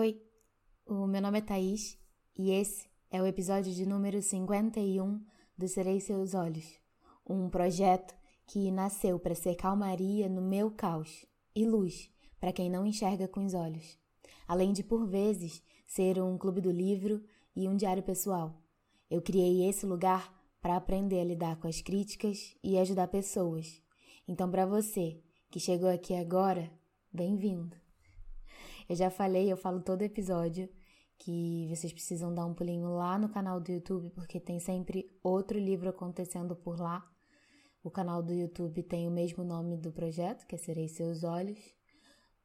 Oi, o meu nome é Thaís e esse é o episódio de número 51 do Serei Seus Olhos, um projeto que nasceu para ser calmaria no meu caos e luz para quem não enxerga com os olhos, além de por vezes ser um clube do livro e um diário pessoal. Eu criei esse lugar para aprender a lidar com as críticas e ajudar pessoas. Então, para você que chegou aqui agora, bem-vindo! Eu já falei, eu falo todo episódio que vocês precisam dar um pulinho lá no canal do YouTube, porque tem sempre outro livro acontecendo por lá. O canal do YouTube tem o mesmo nome do projeto, que é Serei Seus Olhos.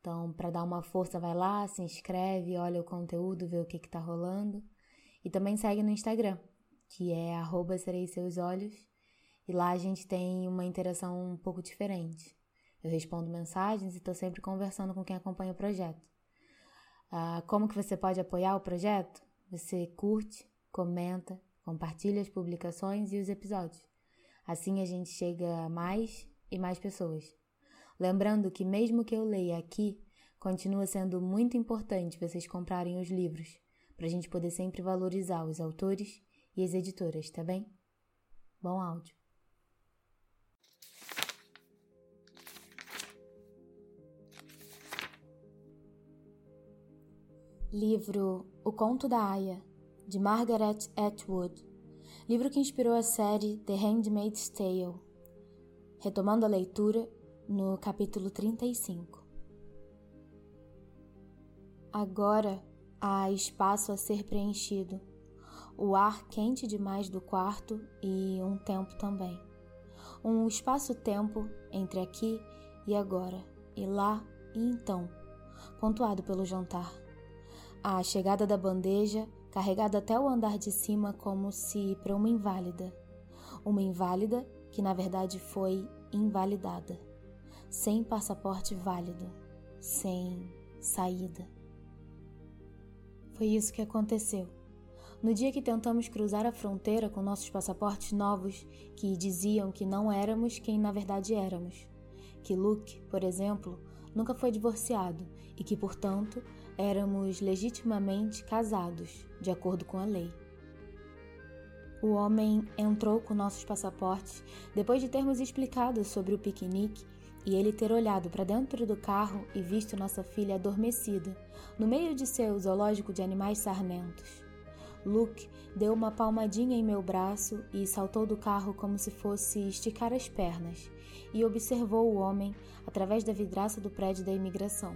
Então, para dar uma força, vai lá, se inscreve, olha o conteúdo, vê o que, que tá rolando. E também segue no Instagram, que é arroba Serei Seus Olhos. E lá a gente tem uma interação um pouco diferente. Eu respondo mensagens e estou sempre conversando com quem acompanha o projeto. Ah, como que você pode apoiar o projeto? Você curte, comenta, compartilha as publicações e os episódios. Assim a gente chega a mais e mais pessoas. Lembrando que mesmo que eu leia aqui, continua sendo muito importante vocês comprarem os livros, para a gente poder sempre valorizar os autores e as editoras, tá bem? Bom áudio. Livro O Conto da Aya, de Margaret Atwood. Livro que inspirou a série The Handmaid's Tale. Retomando a leitura no capítulo 35. Agora há espaço a ser preenchido. O ar quente demais do quarto e um tempo também. Um espaço-tempo entre aqui e agora, e lá e então, pontuado pelo jantar a chegada da bandeja, carregada até o andar de cima como se para uma inválida. Uma inválida que na verdade foi invalidada, sem passaporte válido, sem saída. Foi isso que aconteceu. No dia que tentamos cruzar a fronteira com nossos passaportes novos, que diziam que não éramos quem na verdade éramos. Que Luke, por exemplo, nunca foi divorciado e que, portanto, éramos legitimamente casados, de acordo com a lei. O homem entrou com nossos passaportes depois de termos explicado sobre o piquenique e ele ter olhado para dentro do carro e visto nossa filha adormecida, no meio de seu zoológico de animais sarmentos. Luke deu uma palmadinha em meu braço e saltou do carro como se fosse esticar as pernas, e observou o homem através da vidraça do prédio da imigração.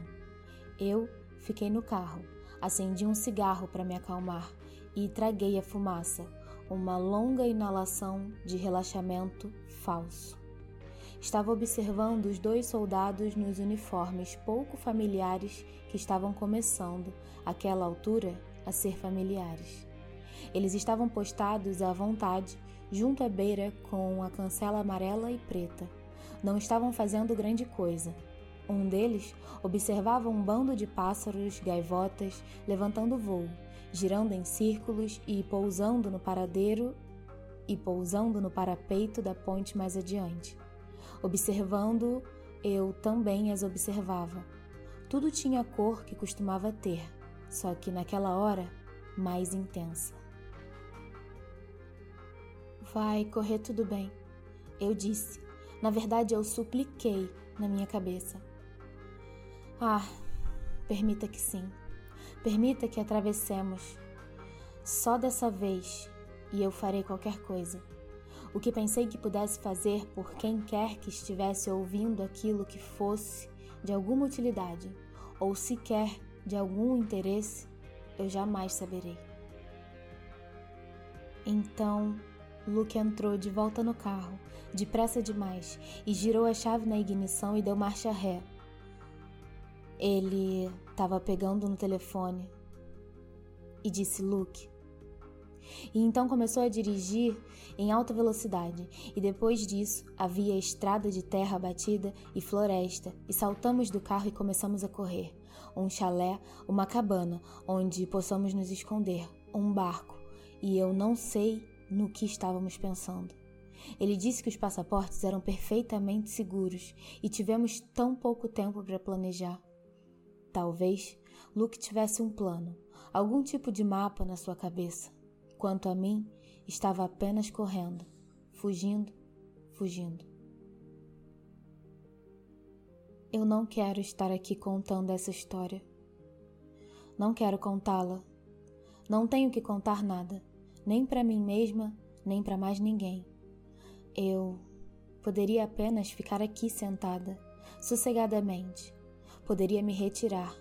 Eu fiquei no carro, acendi um cigarro para me acalmar e traguei a fumaça, uma longa inalação de relaxamento falso. Estava observando os dois soldados nos uniformes pouco familiares que estavam começando, àquela altura, a ser familiares. Eles estavam postados à vontade, junto à beira com a cancela amarela e preta. Não estavam fazendo grande coisa. Um deles observava um bando de pássaros, gaivotas, levantando voo, girando em círculos e pousando no paradeiro e pousando no parapeito da ponte mais adiante. Observando, eu também as observava. Tudo tinha a cor que costumava ter, só que naquela hora mais intensa. Vai correr tudo bem, eu disse. Na verdade, eu supliquei na minha cabeça. Ah, permita que sim. Permita que atravessemos. Só dessa vez, e eu farei qualquer coisa. O que pensei que pudesse fazer por quem quer que estivesse ouvindo aquilo que fosse de alguma utilidade, ou sequer de algum interesse, eu jamais saberei. Então, Luke entrou de volta no carro, depressa demais, e girou a chave na ignição e deu marcha ré. Ele estava pegando no telefone e disse Luke. E então começou a dirigir em alta velocidade, e depois disso havia estrada de terra batida e floresta, e saltamos do carro e começamos a correr. Um chalé, uma cabana onde possamos nos esconder, um barco, e eu não sei no que estávamos pensando. Ele disse que os passaportes eram perfeitamente seguros e tivemos tão pouco tempo para planejar. Talvez Luke tivesse um plano, algum tipo de mapa na sua cabeça. Quanto a mim, estava apenas correndo, fugindo, fugindo. Eu não quero estar aqui contando essa história. Não quero contá-la. Não tenho que contar nada, nem para mim mesma, nem para mais ninguém. Eu poderia apenas ficar aqui sentada, sossegadamente. Poderia me retirar.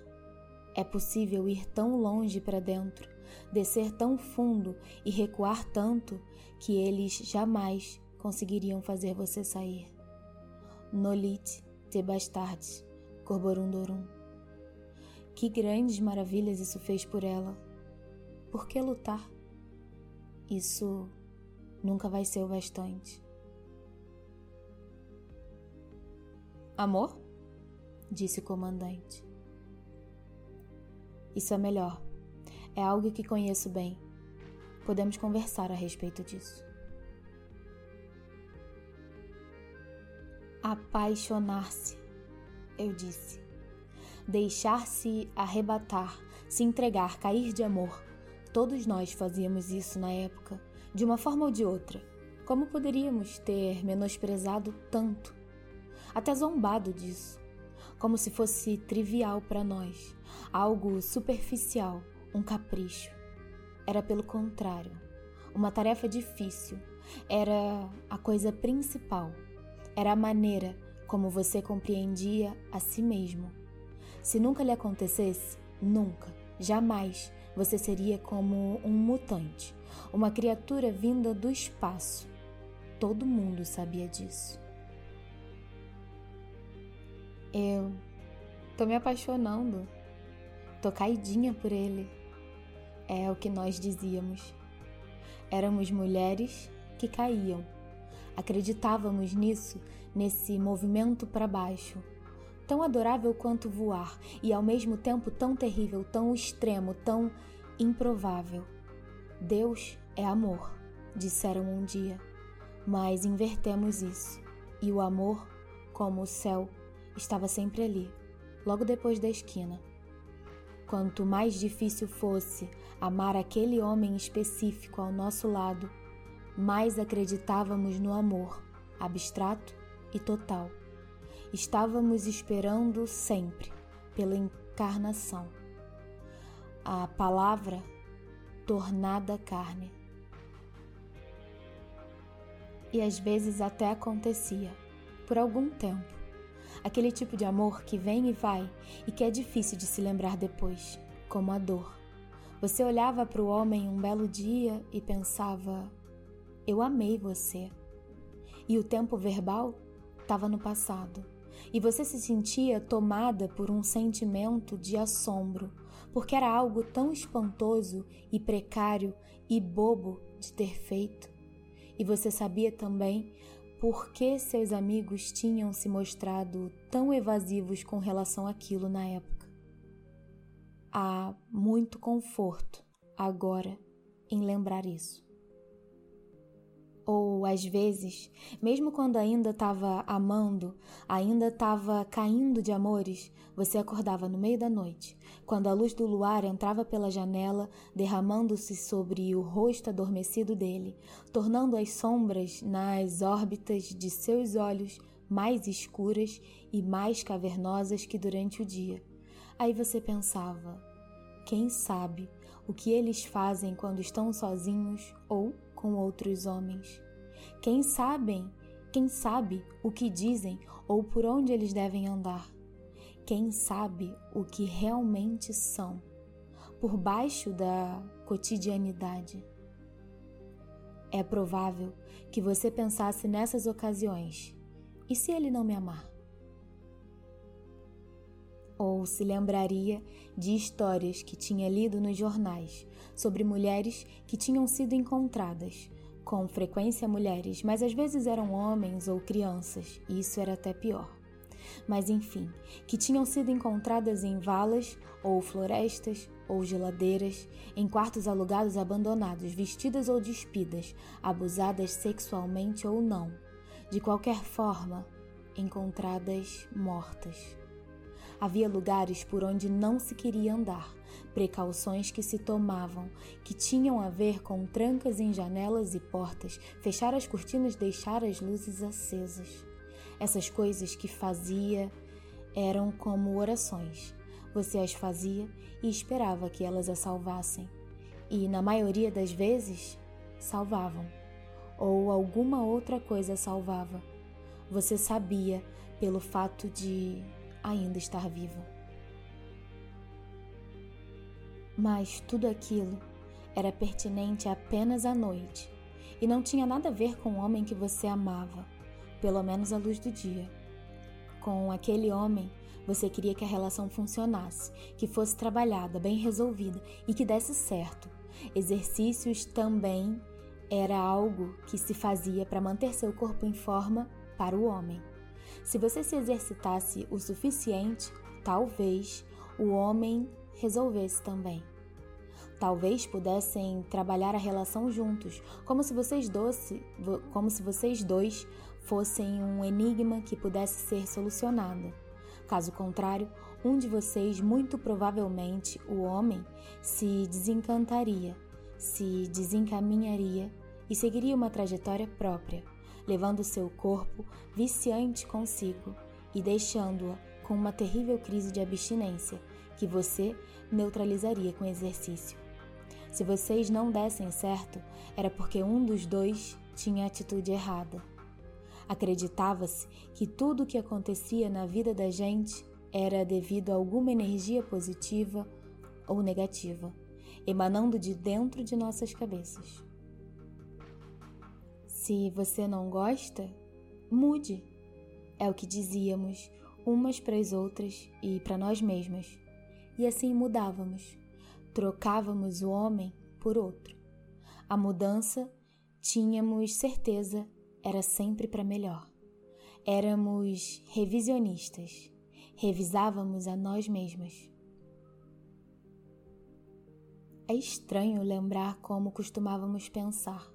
É possível ir tão longe para dentro, descer tão fundo e recuar tanto que eles jamais conseguiriam fazer você sair. Nolit te bastardes, Corborundorum. Que grandes maravilhas isso fez por ela. Por que lutar? Isso nunca vai ser o bastante. Amor? Disse o comandante. Isso é melhor. É algo que conheço bem. Podemos conversar a respeito disso. Apaixonar-se, eu disse. Deixar-se arrebatar, se entregar, cair de amor. Todos nós fazíamos isso na época, de uma forma ou de outra. Como poderíamos ter menosprezado tanto? Até zombado disso. Como se fosse trivial para nós, algo superficial, um capricho. Era pelo contrário, uma tarefa difícil. Era a coisa principal era a maneira como você compreendia a si mesmo. Se nunca lhe acontecesse, nunca, jamais, você seria como um mutante, uma criatura vinda do espaço. Todo mundo sabia disso. Eu tô me apaixonando, tô caidinha por ele. É o que nós dizíamos. Éramos mulheres que caíam Acreditávamos nisso, nesse movimento para baixo. Tão adorável quanto voar e ao mesmo tempo tão terrível, tão extremo, tão improvável. Deus é amor, disseram um dia, mas invertemos isso e o amor, como o céu, estava sempre ali, logo depois da esquina. Quanto mais difícil fosse amar aquele homem específico ao nosso lado, mais acreditávamos no amor, abstrato e total. Estávamos esperando sempre pela encarnação. A palavra tornada carne. E às vezes até acontecia, por algum tempo, aquele tipo de amor que vem e vai e que é difícil de se lembrar depois, como a dor. Você olhava para o homem um belo dia e pensava: eu amei você. E o tempo verbal estava no passado. E você se sentia tomada por um sentimento de assombro, porque era algo tão espantoso e precário e bobo de ter feito. E você sabia também por que seus amigos tinham se mostrado tão evasivos com relação àquilo na época. Há muito conforto agora em lembrar isso. Ou às vezes, mesmo quando ainda estava amando, ainda estava caindo de amores, você acordava no meio da noite, quando a luz do luar entrava pela janela, derramando-se sobre o rosto adormecido dele, tornando as sombras nas órbitas de seus olhos mais escuras e mais cavernosas que durante o dia. Aí você pensava: quem sabe o que eles fazem quando estão sozinhos ou com outros homens. Quem sabem, quem sabe o que dizem ou por onde eles devem andar. Quem sabe o que realmente são, por baixo da cotidianidade. É provável que você pensasse nessas ocasiões: e se ele não me amar? Ou se lembraria de histórias que tinha lido nos jornais sobre mulheres que tinham sido encontradas, com frequência mulheres, mas às vezes eram homens ou crianças, e isso era até pior. Mas enfim, que tinham sido encontradas em valas ou florestas ou geladeiras, em quartos alugados abandonados, vestidas ou despidas, abusadas sexualmente ou não, de qualquer forma, encontradas mortas. Havia lugares por onde não se queria andar, precauções que se tomavam, que tinham a ver com trancas em janelas e portas, fechar as cortinas, deixar as luzes acesas. Essas coisas que fazia eram como orações. Você as fazia e esperava que elas a salvassem. E, na maioria das vezes, salvavam. Ou alguma outra coisa salvava. Você sabia pelo fato de ainda estar vivo. Mas tudo aquilo era pertinente apenas à noite e não tinha nada a ver com o homem que você amava, pelo menos à luz do dia. Com aquele homem, você queria que a relação funcionasse, que fosse trabalhada, bem resolvida e que desse certo. Exercícios também era algo que se fazia para manter seu corpo em forma para o homem. Se você se exercitasse o suficiente, talvez o homem resolvesse também. Talvez pudessem trabalhar a relação juntos, como se vocês doce, como se vocês dois fossem um enigma que pudesse ser solucionado. Caso contrário, um de vocês, muito provavelmente o homem, se desencantaria, se desencaminharia e seguiria uma trajetória própria levando seu corpo viciante consigo e deixando-a com uma terrível crise de abstinência que você neutralizaria com exercício. Se vocês não dessem certo, era porque um dos dois tinha a atitude errada. Acreditava-se que tudo o que acontecia na vida da gente era devido a alguma energia positiva ou negativa, emanando de dentro de nossas cabeças. Se você não gosta, mude. É o que dizíamos umas para as outras e para nós mesmas. E assim mudávamos. Trocávamos o homem por outro. A mudança, tínhamos certeza, era sempre para melhor. Éramos revisionistas. Revisávamos a nós mesmas. É estranho lembrar como costumávamos pensar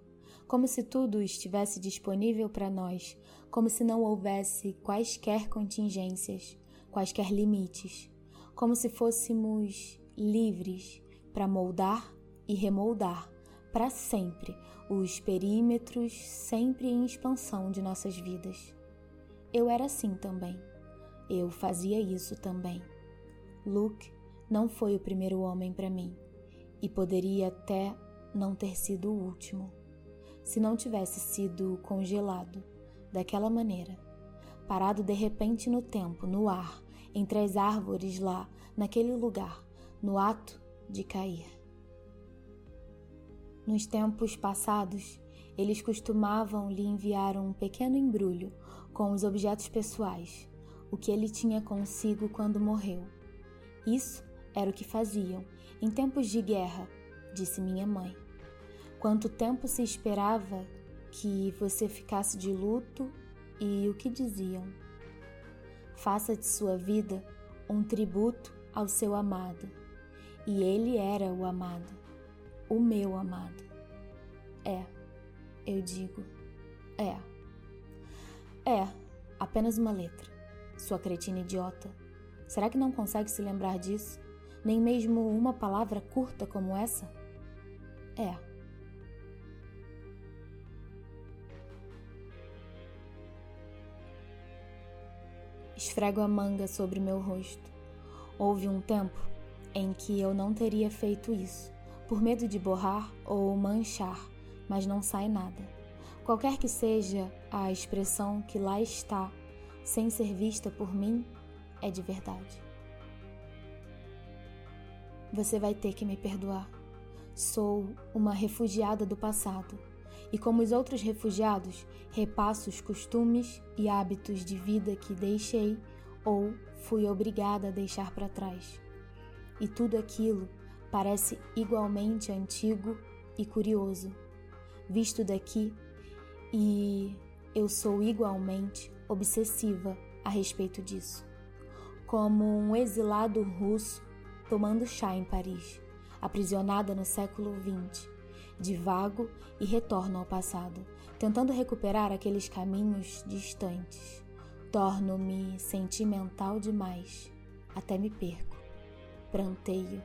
como se tudo estivesse disponível para nós, como se não houvesse quaisquer contingências, quaisquer limites, como se fôssemos livres para moldar e remoldar para sempre os perímetros sempre em expansão de nossas vidas. Eu era assim também. Eu fazia isso também. Luke não foi o primeiro homem para mim e poderia até não ter sido o último se não tivesse sido congelado daquela maneira, parado de repente no tempo, no ar, entre as árvores lá, naquele lugar, no ato de cair. Nos tempos passados, eles costumavam lhe enviar um pequeno embrulho com os objetos pessoais, o que ele tinha consigo quando morreu. Isso era o que faziam em tempos de guerra, disse minha mãe. Quanto tempo se esperava que você ficasse de luto e o que diziam? Faça de sua vida um tributo ao seu amado. E ele era o amado, o meu amado. É, eu digo, é. É, apenas uma letra. Sua cretina idiota. Será que não consegue se lembrar disso? Nem mesmo uma palavra curta como essa? É. Esfrego a manga sobre meu rosto. Houve um tempo em que eu não teria feito isso, por medo de borrar ou manchar, mas não sai nada. Qualquer que seja a expressão que lá está, sem ser vista por mim, é de verdade. Você vai ter que me perdoar. Sou uma refugiada do passado e, como os outros refugiados, repasso os costumes e hábitos de vida que deixei ou fui obrigada a deixar para trás. E tudo aquilo parece igualmente antigo e curioso, visto daqui, e eu sou igualmente obsessiva a respeito disso, como um exilado russo tomando chá em Paris, aprisionada no século XX divago e retorno ao passado, tentando recuperar aqueles caminhos distantes. Torno-me sentimental demais. até me perco. Pranteio.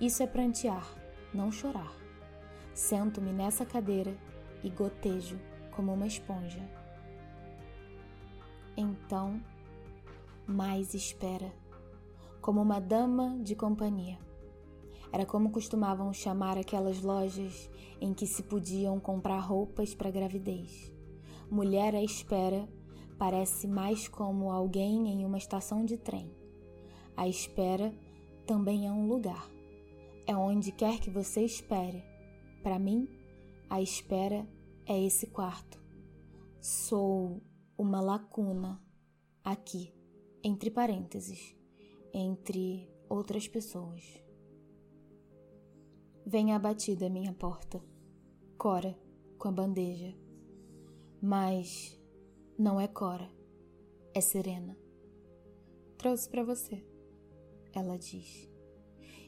Isso é prantear, não chorar. Sento-me nessa cadeira e gotejo como uma esponja. Então, mais espera, como uma dama de companhia. Era como costumavam chamar aquelas lojas em que se podiam comprar roupas para gravidez. Mulher à espera parece mais como alguém em uma estação de trem. A espera também é um lugar. É onde quer que você espere. Para mim, a espera é esse quarto. Sou uma lacuna aqui, entre parênteses, entre outras pessoas. Vem abatida a minha porta. Cora, com a bandeja. Mas não é Cora, é Serena. Trouxe para você, ela diz.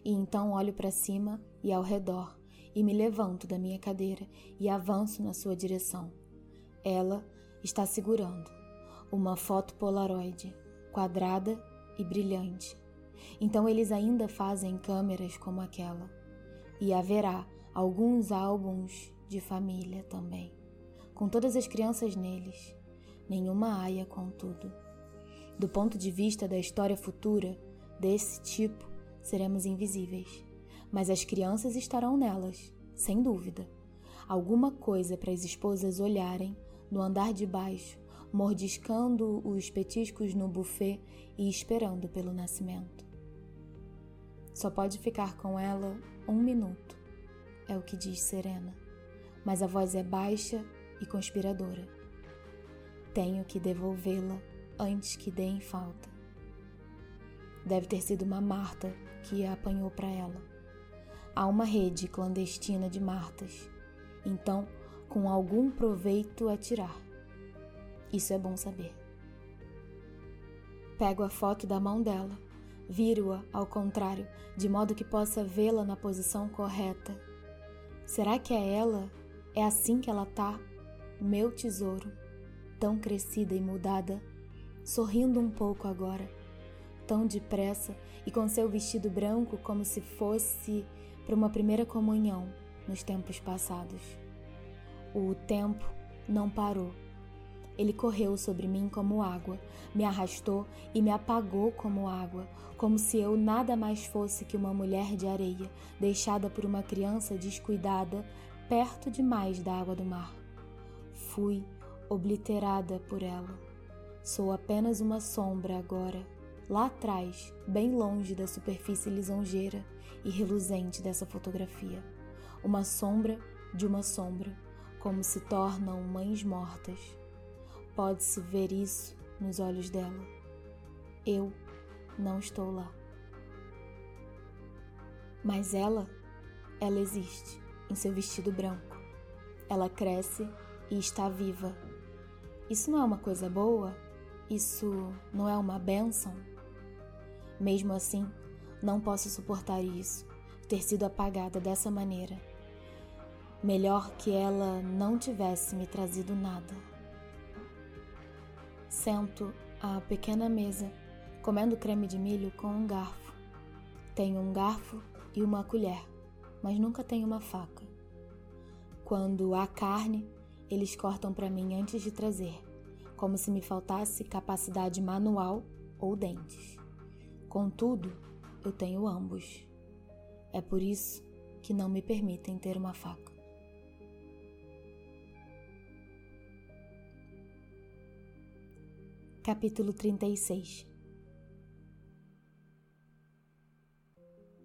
E então olho para cima e ao redor e me levanto da minha cadeira e avanço na sua direção. Ela está segurando uma foto Polaroid, quadrada e brilhante. Então eles ainda fazem câmeras como aquela e haverá alguns álbuns de família também, com todas as crianças neles, nenhuma aia, contudo. Do ponto de vista da história futura, desse tipo, seremos invisíveis, mas as crianças estarão nelas, sem dúvida. Alguma coisa para as esposas olharem no andar de baixo, mordiscando os petiscos no buffet e esperando pelo nascimento. Só pode ficar com ela um minuto, é o que diz Serena, mas a voz é baixa e conspiradora. Tenho que devolvê-la antes que dê em falta. Deve ter sido uma Marta que a apanhou para ela. Há uma rede clandestina de Martas, então, com algum proveito a tirar. Isso é bom saber. Pego a foto da mão dela Viro-a ao contrário, de modo que possa vê-la na posição correta. Será que é ela? É assim que ela tá? Meu tesouro, tão crescida e mudada, sorrindo um pouco agora, tão depressa e com seu vestido branco como se fosse para uma primeira comunhão nos tempos passados. O tempo não parou ele correu sobre mim como água, me arrastou e me apagou como água, como se eu nada mais fosse que uma mulher de areia, deixada por uma criança descuidada, perto demais da água do mar. Fui obliterada por ela. Sou apenas uma sombra agora, lá atrás, bem longe da superfície lisonjeira e reluzente dessa fotografia. Uma sombra de uma sombra, como se tornam mães mortas Pode-se ver isso nos olhos dela. Eu não estou lá. Mas ela, ela existe em seu vestido branco. Ela cresce e está viva. Isso não é uma coisa boa? Isso não é uma bênção? Mesmo assim, não posso suportar isso, ter sido apagada dessa maneira. Melhor que ela não tivesse me trazido nada. Sento à pequena mesa, comendo creme de milho com um garfo. Tenho um garfo e uma colher, mas nunca tenho uma faca. Quando há carne, eles cortam para mim antes de trazer, como se me faltasse capacidade manual ou dentes. Contudo, eu tenho ambos. É por isso que não me permitem ter uma faca. Capítulo 36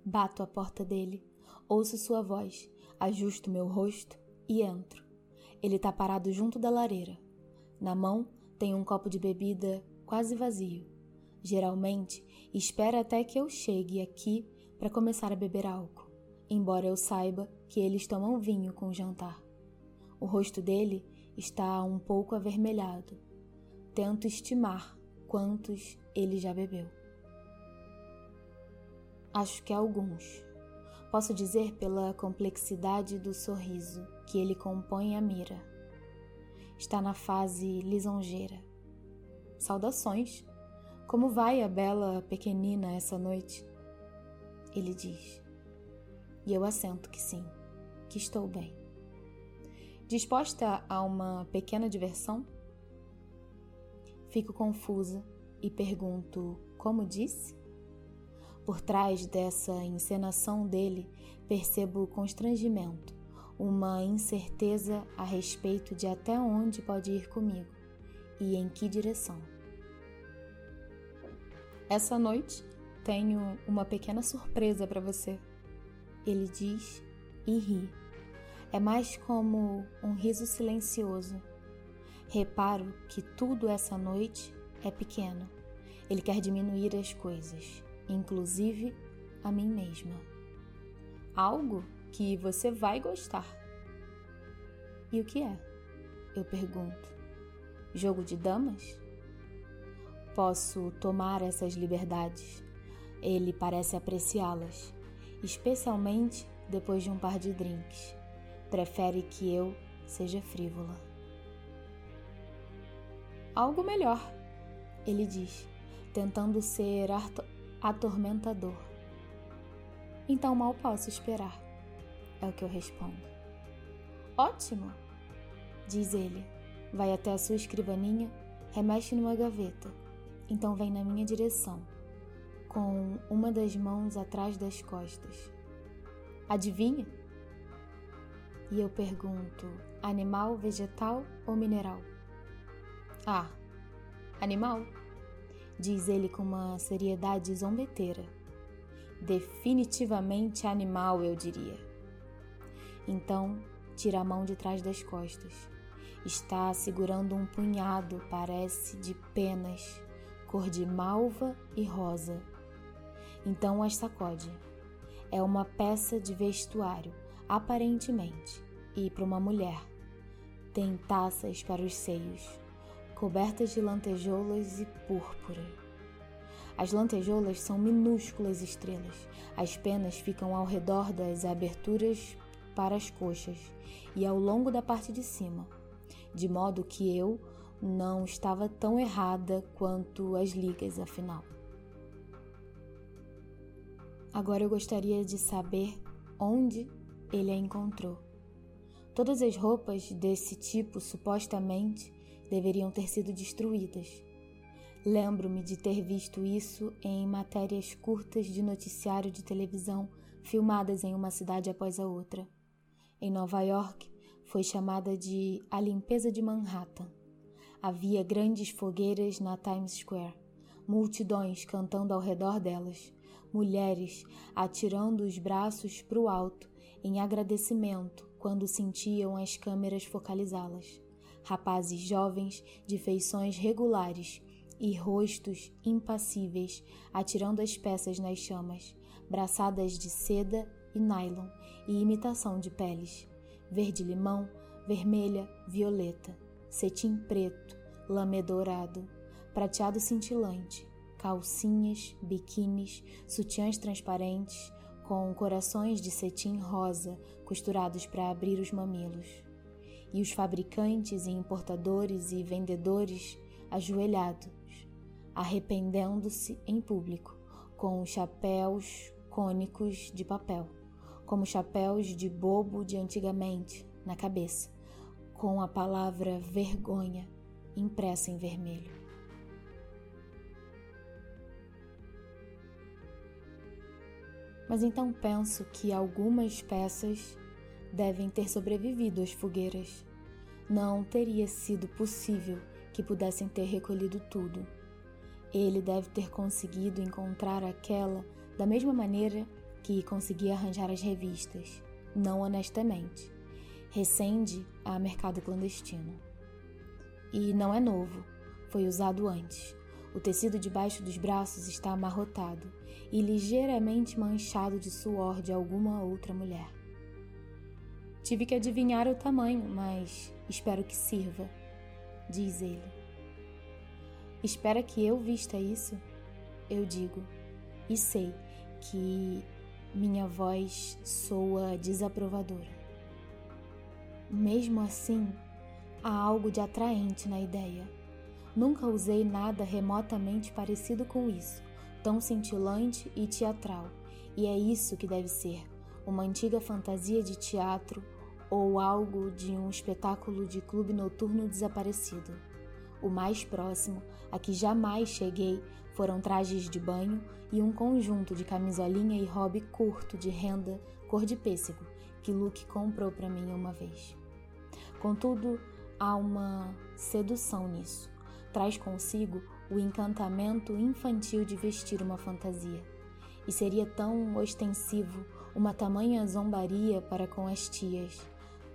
Bato a porta dele, ouço sua voz, ajusto meu rosto e entro. Ele está parado junto da lareira. Na mão tem um copo de bebida quase vazio. Geralmente espera até que eu chegue aqui para começar a beber álcool, embora eu saiba que eles tomam vinho com o jantar. O rosto dele está um pouco avermelhado tento estimar quantos ele já bebeu. Acho que alguns. Posso dizer pela complexidade do sorriso que ele compõe a mira. Está na fase lisonjeira. Saudações. Como vai a bela pequenina essa noite? Ele diz. E eu assento que sim, que estou bem. Disposta a uma pequena diversão? Fico confusa e pergunto: como disse? Por trás dessa encenação dele, percebo constrangimento, uma incerteza a respeito de até onde pode ir comigo e em que direção. Essa noite tenho uma pequena surpresa para você. Ele diz e ri. É mais como um riso silencioso. Reparo que tudo essa noite é pequeno. Ele quer diminuir as coisas, inclusive a mim mesma. Algo que você vai gostar. E o que é? Eu pergunto. Jogo de damas? Posso tomar essas liberdades. Ele parece apreciá-las, especialmente depois de um par de drinks. Prefere que eu seja frívola. Algo melhor, ele diz, tentando ser atormentador. Então mal posso esperar, é o que eu respondo. Ótimo, diz ele. Vai até a sua escrivaninha, remexe numa gaveta então vem na minha direção, com uma das mãos atrás das costas. Adivinha? E eu pergunto: animal, vegetal ou mineral? Ah, animal, diz ele com uma seriedade zombeteira. Definitivamente animal, eu diria. Então, tira a mão de trás das costas. Está segurando um punhado, parece, de penas cor de malva e rosa. Então as sacode. É uma peça de vestuário, aparentemente, e para uma mulher. Tem taças para os seios, cobertas de lantejoulas e púrpura. As lantejoulas são minúsculas estrelas. As penas ficam ao redor das aberturas para as coxas e ao longo da parte de cima, de modo que eu, não estava tão errada quanto as ligas, afinal. Agora eu gostaria de saber onde ele a encontrou. Todas as roupas desse tipo supostamente deveriam ter sido destruídas. Lembro-me de ter visto isso em matérias curtas de noticiário de televisão filmadas em uma cidade após a outra. Em Nova York, foi chamada de A Limpeza de Manhattan. Havia grandes fogueiras na Times Square, multidões cantando ao redor delas, mulheres atirando os braços para o alto em agradecimento quando sentiam as câmeras focalizá-las, rapazes jovens de feições regulares e rostos impassíveis atirando as peças nas chamas, braçadas de seda e nylon e imitação de peles, verde-limão, vermelha, violeta cetim preto, lamê dourado, prateado cintilante, calcinhas, biquínis, sutiãs transparentes, com corações de cetim rosa costurados para abrir os mamilos. E os fabricantes e importadores e vendedores ajoelhados, arrependendo-se em público, com chapéus cônicos de papel, como chapéus de bobo de antigamente, na cabeça, com a palavra vergonha impressa em vermelho. Mas então penso que algumas peças devem ter sobrevivido às fogueiras. Não teria sido possível que pudessem ter recolhido tudo. Ele deve ter conseguido encontrar aquela da mesma maneira que conseguia arranjar as revistas, não honestamente recende a mercado clandestino. E não é novo, foi usado antes. O tecido debaixo dos braços está amarrotado e ligeiramente manchado de suor de alguma outra mulher. Tive que adivinhar o tamanho, mas espero que sirva, diz ele. Espera que eu vista isso? Eu digo, e sei que minha voz soa desaprovadora. Mesmo assim, há algo de atraente na ideia. Nunca usei nada remotamente parecido com isso, tão cintilante e teatral, e é isso que deve ser: uma antiga fantasia de teatro ou algo de um espetáculo de clube noturno desaparecido. O mais próximo a que jamais cheguei foram trajes de banho e um conjunto de camisolinha e hobby curto de renda cor de pêssego que Luke comprou para mim uma vez. Contudo, há uma sedução nisso traz consigo o encantamento infantil de vestir uma fantasia. E seria tão ostensivo uma tamanha zombaria para com as tias,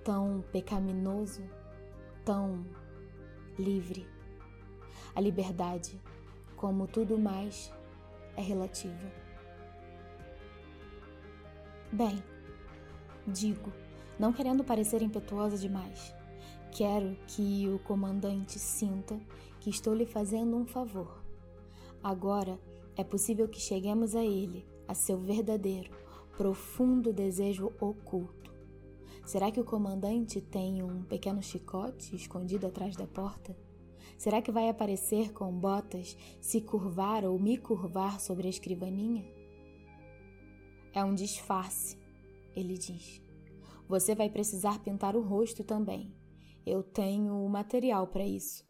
tão pecaminoso, tão livre. A liberdade, como tudo mais, é relativa. Bem, digo, não querendo parecer impetuosa demais, quero que o comandante sinta que estou lhe fazendo um favor. Agora é possível que cheguemos a ele, a seu verdadeiro, profundo desejo oculto. Será que o comandante tem um pequeno chicote escondido atrás da porta? Será que vai aparecer com botas, se curvar ou me curvar sobre a escrivaninha? É um disfarce, ele diz. Você vai precisar pintar o rosto também. Eu tenho o material para isso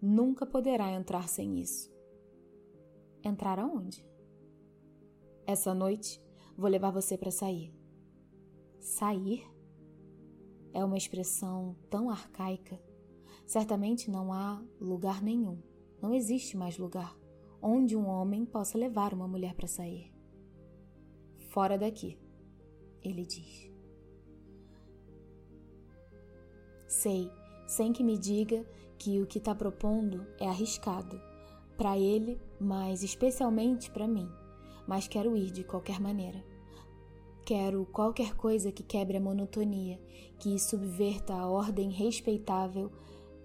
nunca poderá entrar sem isso. Entrar aonde? Essa noite vou levar você para sair. Sair? É uma expressão tão arcaica. Certamente não há lugar nenhum, não existe mais lugar onde um homem possa levar uma mulher para sair. Fora daqui, ele diz. Sei, sem que me diga que o que está propondo é arriscado para ele, mas especialmente para mim. Mas quero ir de qualquer maneira. Quero qualquer coisa que quebre a monotonia, que subverta a ordem respeitável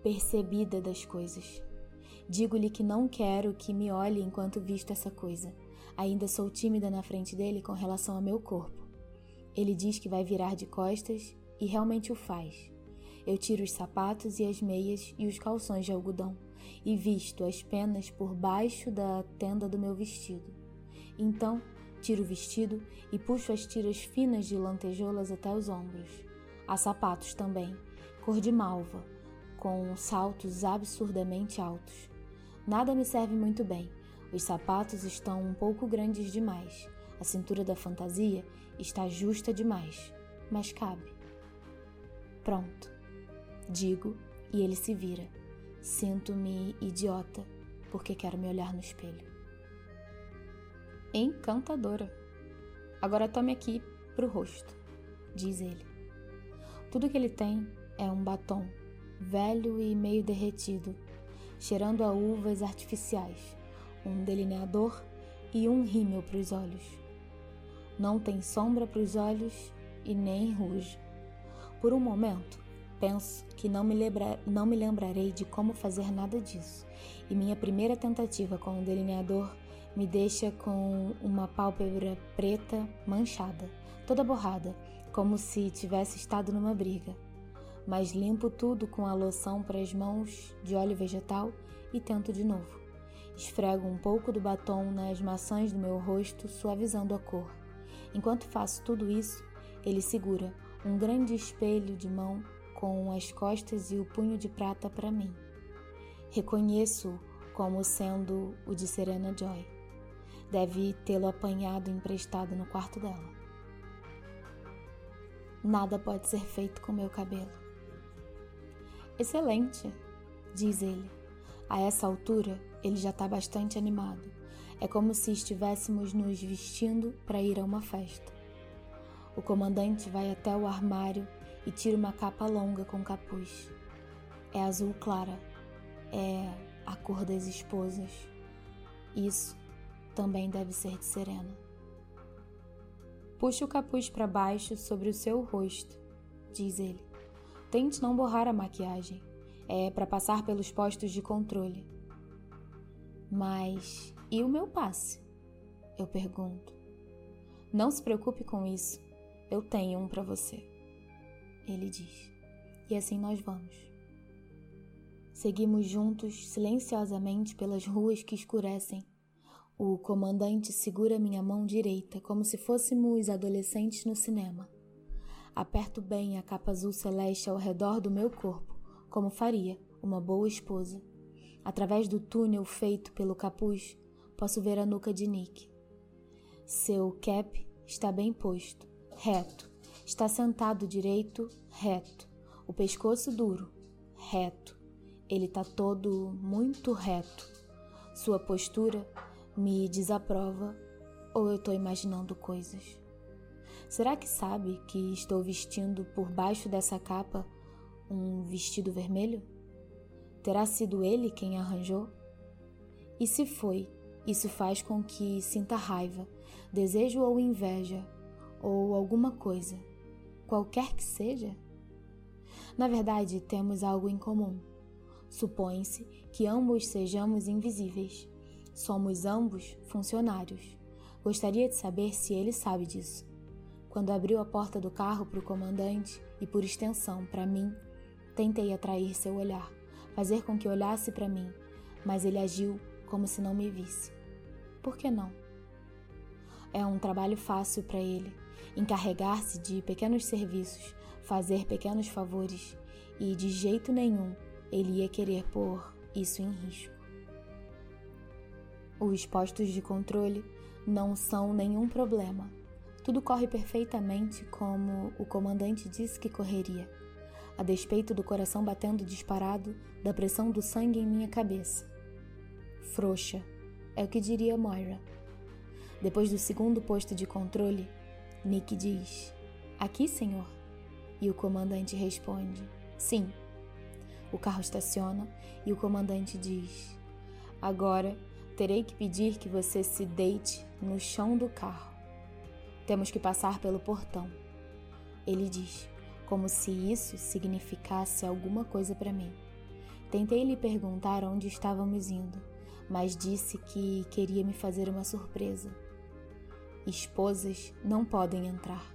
percebida das coisas. Digo-lhe que não quero que me olhe enquanto visto essa coisa. Ainda sou tímida na frente dele com relação ao meu corpo. Ele diz que vai virar de costas e realmente o faz. Eu tiro os sapatos e as meias e os calções de algodão e visto as penas por baixo da tenda do meu vestido. Então, tiro o vestido e puxo as tiras finas de lantejoulas até os ombros. Há sapatos também, cor de malva, com saltos absurdamente altos. Nada me serve muito bem. Os sapatos estão um pouco grandes demais. A cintura da fantasia está justa demais, mas cabe. Pronto. Digo e ele se vira. Sinto-me idiota porque quero me olhar no espelho. Encantadora. Agora tome aqui pro rosto, diz ele. Tudo que ele tem é um batom, velho e meio derretido, cheirando a uvas artificiais, um delineador e um rímel para os olhos. Não tem sombra para os olhos e nem ruge. Por um momento, Penso que não me, lembra, não me lembrarei de como fazer nada disso, e minha primeira tentativa com o delineador me deixa com uma pálpebra preta manchada, toda borrada, como se tivesse estado numa briga. Mas limpo tudo com a loção para as mãos de óleo vegetal e tento de novo. Esfrego um pouco do batom nas maçãs do meu rosto, suavizando a cor. Enquanto faço tudo isso, ele segura um grande espelho de mão com as costas e o punho de prata para mim. Reconheço como sendo o de Serena Joy. Deve tê-lo apanhado emprestado no quarto dela. Nada pode ser feito com meu cabelo. Excelente, diz ele. A essa altura, ele já está bastante animado. É como se estivéssemos nos vestindo para ir a uma festa. O comandante vai até o armário e tira uma capa longa com capuz. É azul clara, é a cor das esposas. Isso também deve ser de Serena. Puxe o capuz para baixo sobre o seu rosto, diz ele. Tente não borrar a maquiagem. É para passar pelos postos de controle. Mas e o meu passe? Eu pergunto. Não se preocupe com isso. Eu tenho um para você ele diz. E assim nós vamos. Seguimos juntos silenciosamente pelas ruas que escurecem. O comandante segura minha mão direita como se fôssemos adolescentes no cinema. Aperto bem a capa azul celeste ao redor do meu corpo, como faria uma boa esposa. Através do túnel feito pelo capuz, posso ver a nuca de Nick. Seu cap está bem posto, reto. Está sentado direito, reto. O pescoço duro, reto. Ele está todo muito reto. Sua postura me desaprova ou eu estou imaginando coisas? Será que sabe que estou vestindo por baixo dessa capa um vestido vermelho? Terá sido ele quem arranjou? E se foi, isso faz com que sinta raiva, desejo ou inveja, ou alguma coisa, qualquer que seja? Na verdade, temos algo em comum. Supõe-se que ambos sejamos invisíveis. Somos ambos funcionários. Gostaria de saber se ele sabe disso. Quando abriu a porta do carro para o comandante e, por extensão, para mim, tentei atrair seu olhar, fazer com que olhasse para mim, mas ele agiu como se não me visse. Por que não? É um trabalho fácil para ele, encarregar-se de pequenos serviços, fazer pequenos favores, e de jeito nenhum ele ia querer pôr isso em risco. Os postos de controle não são nenhum problema. Tudo corre perfeitamente como o comandante disse que correria, a despeito do coração batendo disparado, da pressão do sangue em minha cabeça. Frouxa, é o que diria Moira. Depois do segundo posto de controle, Nick diz: Aqui, senhor? E o comandante responde: Sim. O carro estaciona e o comandante diz: Agora terei que pedir que você se deite no chão do carro. Temos que passar pelo portão. Ele diz, como se isso significasse alguma coisa para mim. Tentei lhe perguntar onde estávamos indo, mas disse que queria me fazer uma surpresa. Esposas não podem entrar.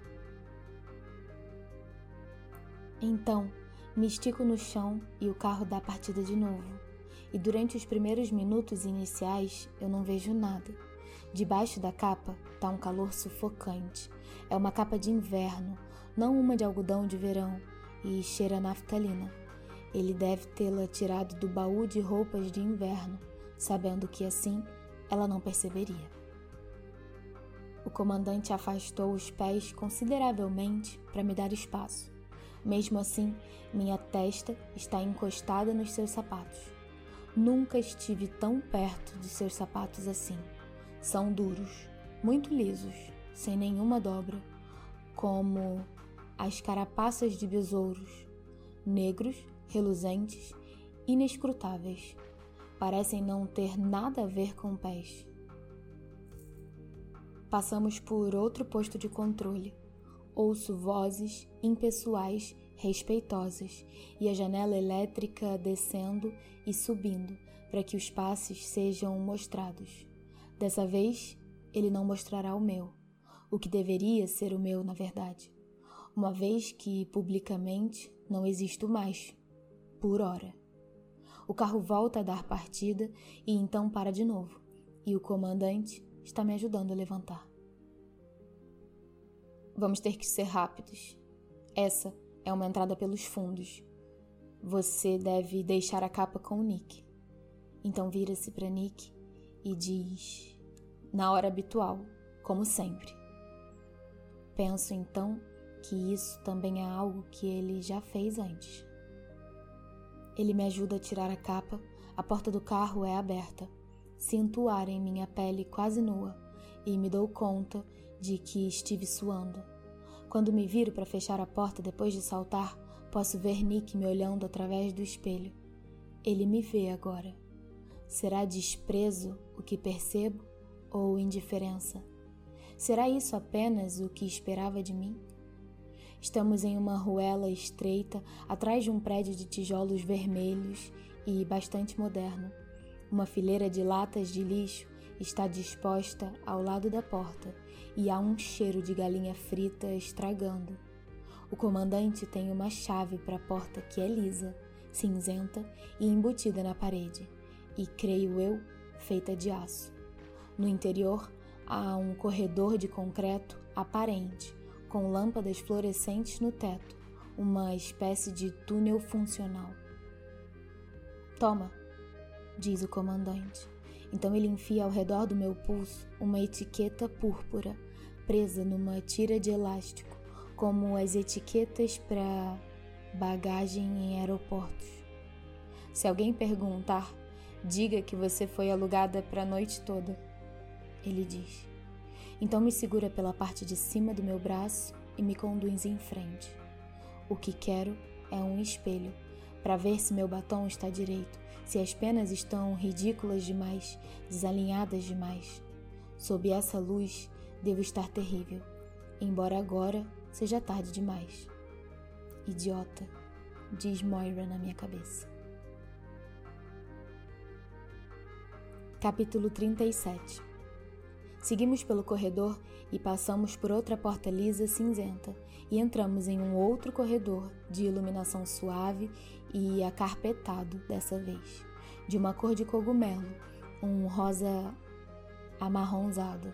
Então, me estico no chão e o carro dá partida de novo. E durante os primeiros minutos iniciais eu não vejo nada. Debaixo da capa está um calor sufocante. É uma capa de inverno, não uma de algodão de verão, e cheira naftalina. Ele deve tê-la tirado do baú de roupas de inverno, sabendo que assim ela não perceberia. O comandante afastou os pés consideravelmente para me dar espaço. Mesmo assim, minha testa está encostada nos seus sapatos. Nunca estive tão perto de seus sapatos assim. São duros, muito lisos, sem nenhuma dobra, como as carapaças de besouros, negros, reluzentes, inescrutáveis. Parecem não ter nada a ver com pés. Passamos por outro posto de controle ouço vozes impessoais respeitosas e a janela elétrica descendo e subindo para que os passes sejam mostrados. Dessa vez, ele não mostrará o meu, o que deveria ser o meu, na verdade, uma vez que publicamente não existo mais, por hora. O carro volta a dar partida e então para de novo, e o comandante está me ajudando a levantar. Vamos ter que ser rápidos. Essa é uma entrada pelos fundos. Você deve deixar a capa com o Nick. Então vira-se para Nick e diz: Na hora habitual, como sempre. Penso então que isso também é algo que ele já fez antes. Ele me ajuda a tirar a capa, a porta do carro é aberta. Sinto o ar em minha pele quase nua e me dou conta de que estive suando. Quando me viro para fechar a porta depois de saltar, posso ver Nick me olhando através do espelho. Ele me vê agora. Será desprezo o que percebo ou indiferença? Será isso apenas o que esperava de mim? Estamos em uma ruela estreita, atrás de um prédio de tijolos vermelhos e bastante moderno. Uma fileira de latas de lixo está disposta ao lado da porta e há um cheiro de galinha frita estragando. O comandante tem uma chave para a porta que é lisa, cinzenta e embutida na parede, e creio eu, feita de aço. No interior há um corredor de concreto aparente, com lâmpadas fluorescentes no teto, uma espécie de túnel funcional. Toma, diz o comandante. Então ele enfia ao redor do meu pulso uma etiqueta púrpura, presa numa tira de elástico, como as etiquetas para bagagem em aeroportos. Se alguém perguntar, diga que você foi alugada para a noite toda. Ele diz. Então me segura pela parte de cima do meu braço e me conduz em frente. O que quero é um espelho para ver se meu batom está direito, se as penas estão ridículas demais, desalinhadas demais. Sob essa luz, devo estar terrível, embora agora seja tarde demais. Idiota, diz Moira na minha cabeça. Capítulo 37 Seguimos pelo corredor e passamos por outra porta lisa cinzenta e entramos em um outro corredor de iluminação suave e acarpetado dessa vez, de uma cor de cogumelo, um rosa amarronzado.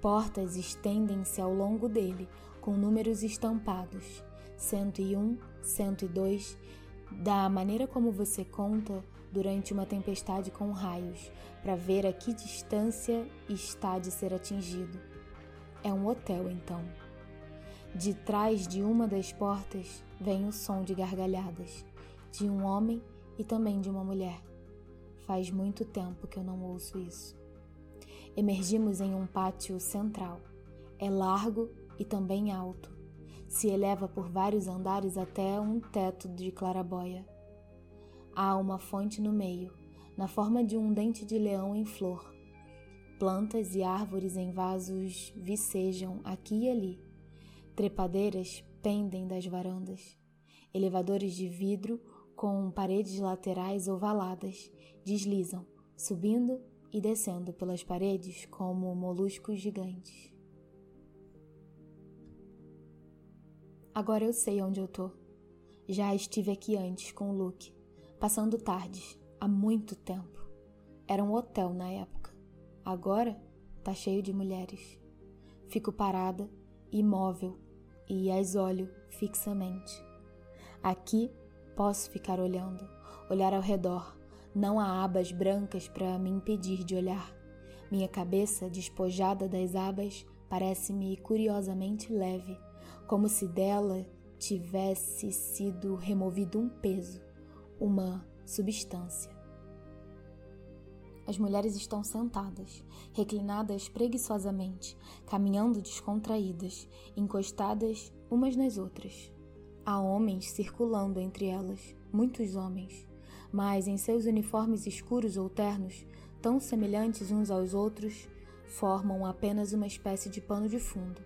Portas estendem-se ao longo dele com números estampados, 101, 102, da maneira como você conta durante uma tempestade com raios, para ver a que distância está de ser atingido. É um hotel, então. De trás de uma das portas vem o som de gargalhadas, de um homem e também de uma mulher. Faz muito tempo que eu não ouço isso. Emergimos em um pátio central. É largo e também alto. Se eleva por vários andares até um teto de clarabóia. Há uma fonte no meio, na forma de um dente de leão em flor. Plantas e árvores em vasos vicejam aqui e ali. Trepadeiras pendem das varandas. Elevadores de vidro com paredes laterais ovaladas deslizam, subindo e descendo pelas paredes como moluscos gigantes. Agora eu sei onde eu tô. Já estive aqui antes com o Luke passando tardes, há muito tempo. Era um hotel na época. Agora tá cheio de mulheres. Fico parada, imóvel, e as olho fixamente. Aqui posso ficar olhando, olhar ao redor. Não há abas brancas para me impedir de olhar. Minha cabeça, despojada das abas, parece-me curiosamente leve, como se dela tivesse sido removido um peso uma substância. As mulheres estão sentadas, reclinadas preguiçosamente, caminhando descontraídas, encostadas umas nas outras. Há homens circulando entre elas, muitos homens, mas em seus uniformes escuros ou ternos, tão semelhantes uns aos outros, formam apenas uma espécie de pano de fundo.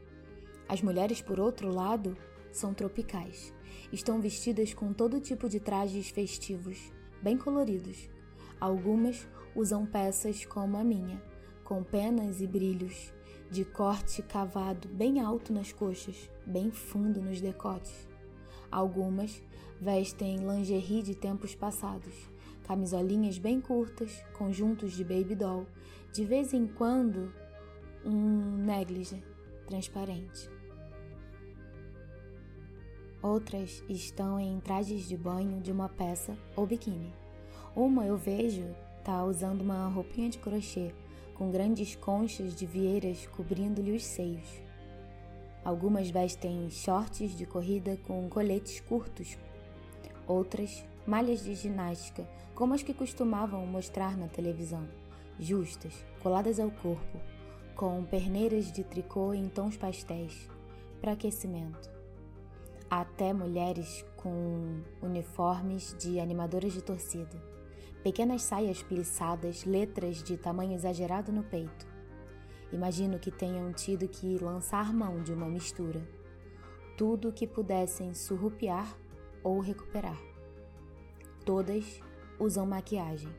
As mulheres, por outro lado, são tropicais. Estão vestidas com todo tipo de trajes festivos, bem coloridos. Algumas usam peças como a minha, com penas e brilhos, de corte cavado bem alto nas coxas, bem fundo nos decotes. Algumas vestem lingerie de tempos passados, camisolinhas bem curtas, conjuntos de baby doll, de vez em quando um negligee transparente. Outras estão em trajes de banho de uma peça ou biquíni. Uma eu vejo tá usando uma roupinha de crochê com grandes conchas de vieiras cobrindo-lhe os seios. Algumas vestem shorts de corrida com coletes curtos. Outras, malhas de ginástica, como as que costumavam mostrar na televisão, justas, coladas ao corpo, com perneiras de tricô em tons pastéis, para aquecimento até mulheres com uniformes de animadoras de torcida, pequenas saias plissadas, letras de tamanho exagerado no peito. Imagino que tenham tido que lançar mão de uma mistura, tudo o que pudessem surrupiar ou recuperar. Todas usam maquiagem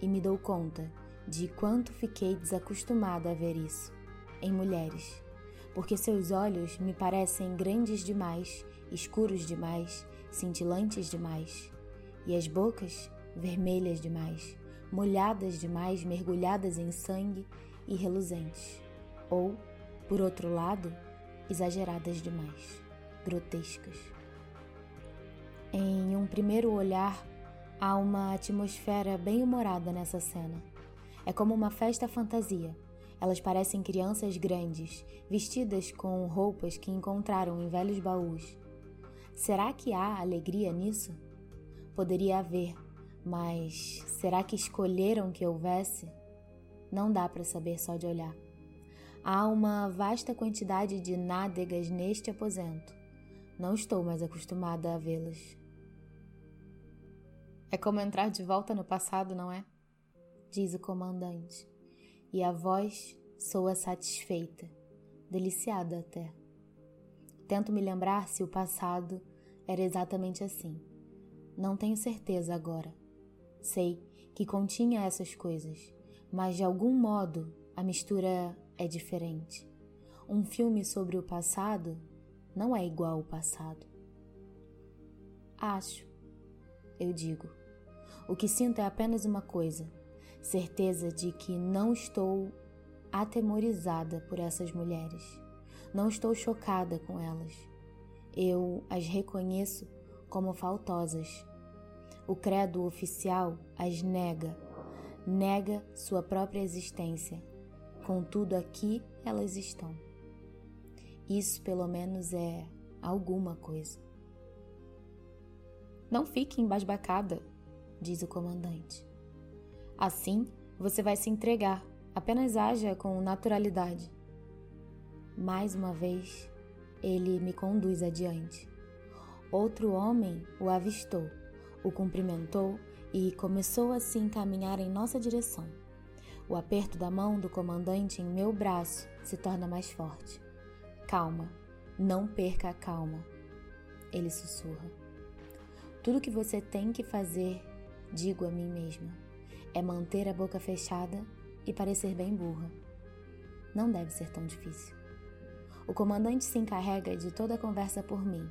e me dou conta de quanto fiquei desacostumada a ver isso em mulheres, porque seus olhos me parecem grandes demais escuros demais, cintilantes demais. e as bocas vermelhas demais, molhadas demais, mergulhadas em sangue e reluzentes, ou, por outro lado, exageradas demais, grotescas. Em um primeiro olhar, há uma atmosfera bem humorada nessa cena. É como uma festa fantasia. Elas parecem crianças grandes, vestidas com roupas que encontraram em velhos baús. Será que há alegria nisso? Poderia haver, mas será que escolheram que houvesse? Não dá para saber só de olhar. Há uma vasta quantidade de nádegas neste aposento. Não estou mais acostumada a vê-las. É como entrar de volta no passado, não é? Diz o comandante. E a voz soa satisfeita, deliciada até. Tento me lembrar se o passado era exatamente assim. Não tenho certeza agora. Sei que continha essas coisas, mas de algum modo a mistura é diferente. Um filme sobre o passado não é igual ao passado. Acho, eu digo. O que sinto é apenas uma coisa: certeza de que não estou atemorizada por essas mulheres. Não estou chocada com elas. Eu as reconheço como faltosas. O credo oficial as nega, nega sua própria existência. Contudo, aqui elas estão. Isso, pelo menos, é alguma coisa. Não fique embasbacada, diz o comandante. Assim, você vai se entregar, apenas haja com naturalidade. Mais uma vez, ele me conduz adiante. Outro homem o avistou, o cumprimentou e começou a se encaminhar em nossa direção. O aperto da mão do comandante em meu braço se torna mais forte. Calma, não perca a calma. Ele sussurra. Tudo que você tem que fazer, digo a mim mesma, é manter a boca fechada e parecer bem burra. Não deve ser tão difícil. O comandante se encarrega de toda a conversa por mim,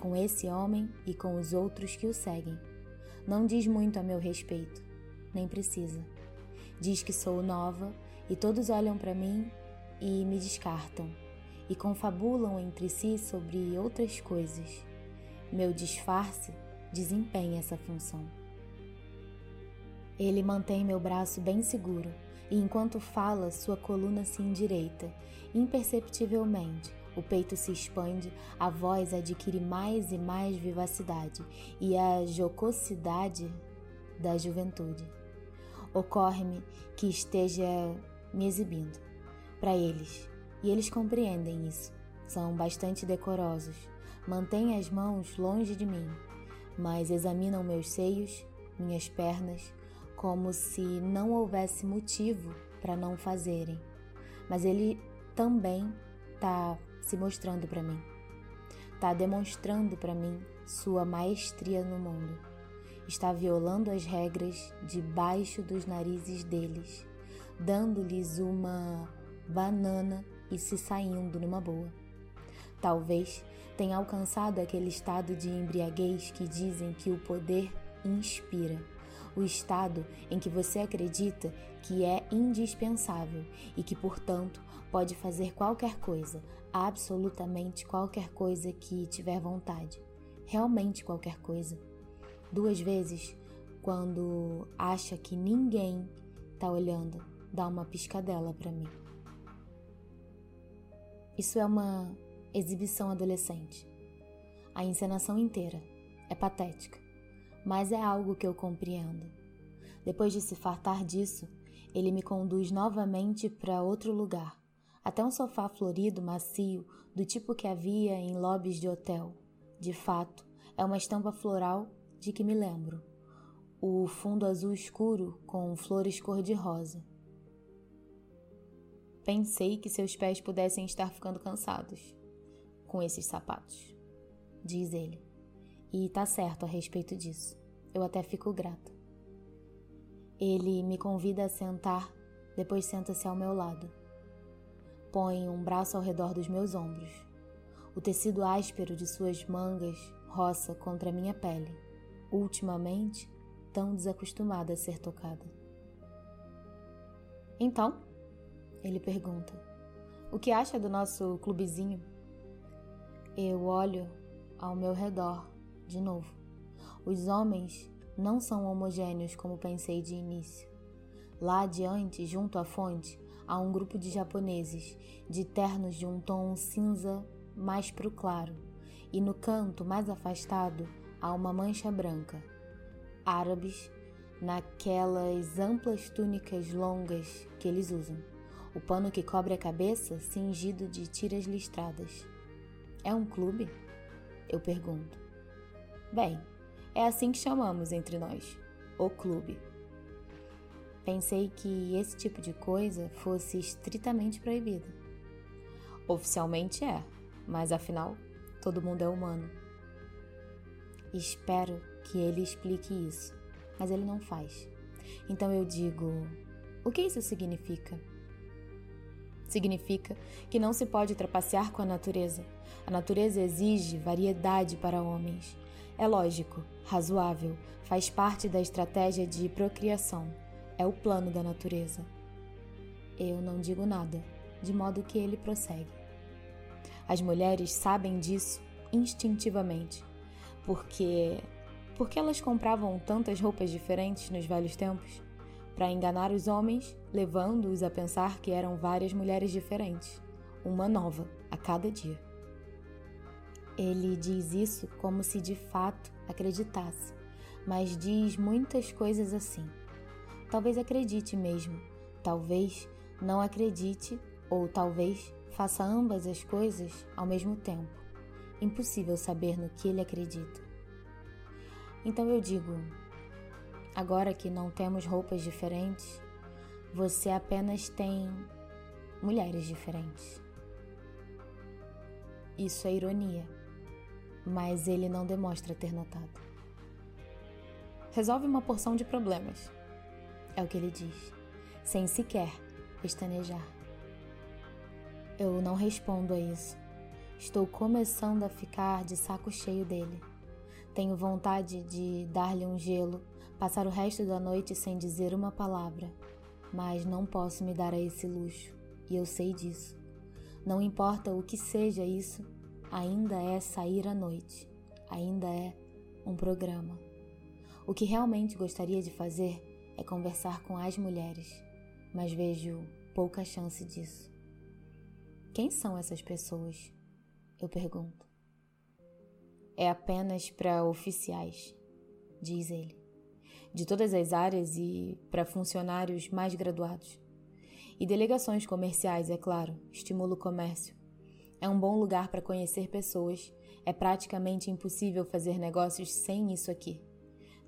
com esse homem e com os outros que o seguem. Não diz muito a meu respeito, nem precisa. Diz que sou nova e todos olham para mim e me descartam e confabulam entre si sobre outras coisas. Meu disfarce desempenha essa função. Ele mantém meu braço bem seguro e enquanto fala, sua coluna se endireita, imperceptivelmente. O peito se expande, a voz adquire mais e mais vivacidade e a jocosidade da juventude. Ocorre-me que esteja me exibindo para eles, e eles compreendem isso. São bastante decorosos, mantêm as mãos longe de mim, mas examinam meus seios, minhas pernas, como se não houvesse motivo para não fazerem. Mas ele também está se mostrando para mim, está demonstrando para mim sua maestria no mundo, está violando as regras debaixo dos narizes deles, dando-lhes uma banana e se saindo numa boa. Talvez tenha alcançado aquele estado de embriaguez que dizem que o poder inspira o estado em que você acredita que é indispensável e que, portanto, pode fazer qualquer coisa, absolutamente qualquer coisa que tiver vontade, realmente qualquer coisa. Duas vezes, quando acha que ninguém está olhando, dá uma piscadela para mim. Isso é uma exibição adolescente. A encenação inteira é patética mas é algo que eu compreendo. Depois de se fartar disso, ele me conduz novamente para outro lugar, até um sofá florido, macio, do tipo que havia em lobbies de hotel. De fato, é uma estampa floral de que me lembro. O fundo azul escuro com flores cor-de-rosa. Pensei que seus pés pudessem estar ficando cansados com esses sapatos, diz ele. E tá certo a respeito disso. Eu até fico grata. Ele me convida a sentar, depois senta-se ao meu lado. Põe um braço ao redor dos meus ombros. O tecido áspero de suas mangas roça contra minha pele. ultimamente tão desacostumada a ser tocada. Então, ele pergunta, o que acha do nosso clubezinho? Eu olho ao meu redor de novo. Os homens não são homogêneos como pensei de início. Lá adiante, junto à fonte, há um grupo de japoneses, de ternos de um tom cinza mais pro claro, e no canto mais afastado há uma mancha branca. Árabes, naquelas amplas túnicas longas que eles usam, o pano que cobre a cabeça cingido de tiras listradas. É um clube? Eu pergunto. Bem, é assim que chamamos entre nós, o clube. Pensei que esse tipo de coisa fosse estritamente proibida. Oficialmente é, mas afinal, todo mundo é humano. Espero que ele explique isso, mas ele não faz. Então eu digo: o que isso significa? Significa que não se pode trapacear com a natureza. A natureza exige variedade para homens. É lógico, razoável, faz parte da estratégia de procriação. É o plano da natureza. Eu não digo nada, de modo que ele prossegue. As mulheres sabem disso instintivamente, porque porque elas compravam tantas roupas diferentes nos velhos tempos para enganar os homens, levando-os a pensar que eram várias mulheres diferentes, uma nova a cada dia. Ele diz isso como se de fato acreditasse, mas diz muitas coisas assim. Talvez acredite mesmo, talvez não acredite, ou talvez faça ambas as coisas ao mesmo tempo. Impossível saber no que ele acredita. Então eu digo: agora que não temos roupas diferentes, você apenas tem mulheres diferentes. Isso é ironia, mas ele não demonstra ter notado. Resolve uma porção de problemas, é o que ele diz, sem sequer pestanejar. Eu não respondo a isso. Estou começando a ficar de saco cheio dele. Tenho vontade de dar-lhe um gelo, passar o resto da noite sem dizer uma palavra, mas não posso me dar a esse luxo, e eu sei disso. Não importa o que seja isso, ainda é sair à noite, ainda é um programa. O que realmente gostaria de fazer é conversar com as mulheres, mas vejo pouca chance disso. Quem são essas pessoas? Eu pergunto. É apenas para oficiais, diz ele, de todas as áreas e para funcionários mais graduados. E delegações comerciais, é claro, estimula o comércio. É um bom lugar para conhecer pessoas. É praticamente impossível fazer negócios sem isso aqui.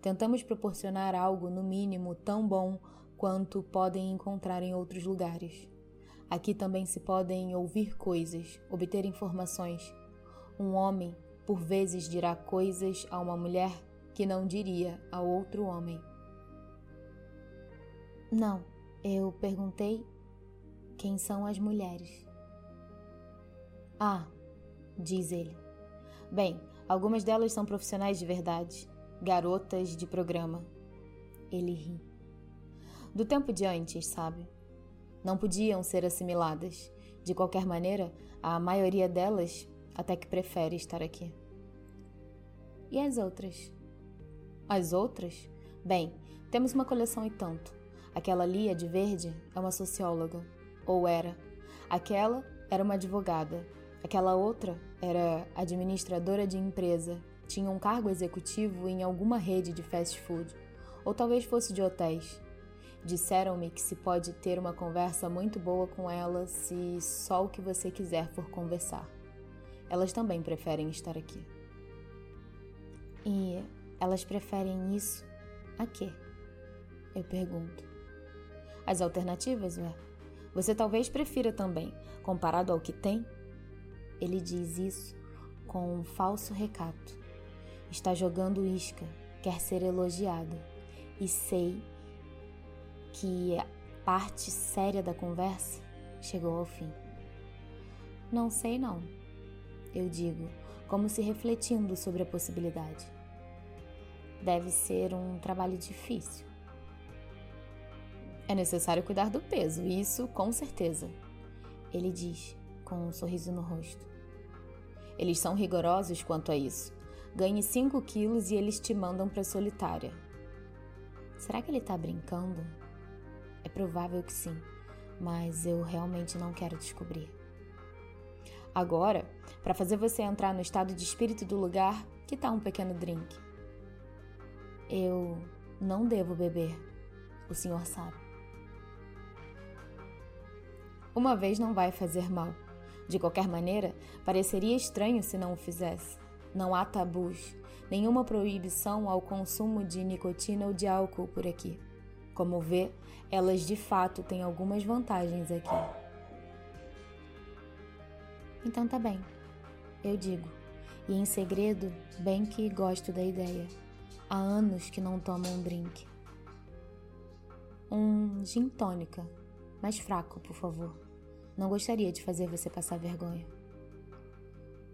Tentamos proporcionar algo, no mínimo, tão bom quanto podem encontrar em outros lugares. Aqui também se podem ouvir coisas, obter informações. Um homem, por vezes, dirá coisas a uma mulher que não diria a outro homem. Não, eu perguntei quem são as mulheres. Ah, diz ele. Bem, algumas delas são profissionais de verdade garotas de programa. Ele ri. Do tempo de antes, sabe? Não podiam ser assimiladas. De qualquer maneira, a maioria delas até que prefere estar aqui. E as outras? As outras? Bem, temos uma coleção e tanto. Aquela Lia de verde é uma socióloga, ou era. Aquela era uma advogada. Aquela outra era administradora de empresa tinha um cargo executivo em alguma rede de fast food, ou talvez fosse de hotéis. Disseram-me que se pode ter uma conversa muito boa com ela se só o que você quiser for conversar. Elas também preferem estar aqui. E elas preferem isso a quê? Eu pergunto. As alternativas, ué? Você talvez prefira também, comparado ao que tem? Ele diz isso com um falso recato está jogando isca, quer ser elogiado. E sei que a parte séria da conversa chegou ao fim. Não sei não, eu digo, como se refletindo sobre a possibilidade. Deve ser um trabalho difícil. É necessário cuidar do peso, isso com certeza. Ele diz, com um sorriso no rosto. Eles são rigorosos quanto a isso. Ganhe 5 quilos e eles te mandam para solitária. Será que ele está brincando? É provável que sim, mas eu realmente não quero descobrir. Agora, para fazer você entrar no estado de espírito do lugar, que tal um pequeno drink? Eu não devo beber, o senhor sabe. Uma vez não vai fazer mal. De qualquer maneira, pareceria estranho se não o fizesse. Não há tabus, nenhuma proibição ao consumo de nicotina ou de álcool por aqui. Como vê, elas de fato têm algumas vantagens aqui. Então tá bem, eu digo. E em segredo, bem que gosto da ideia. Há anos que não tomo um drink. Um gin tônica, mais fraco, por favor. Não gostaria de fazer você passar vergonha.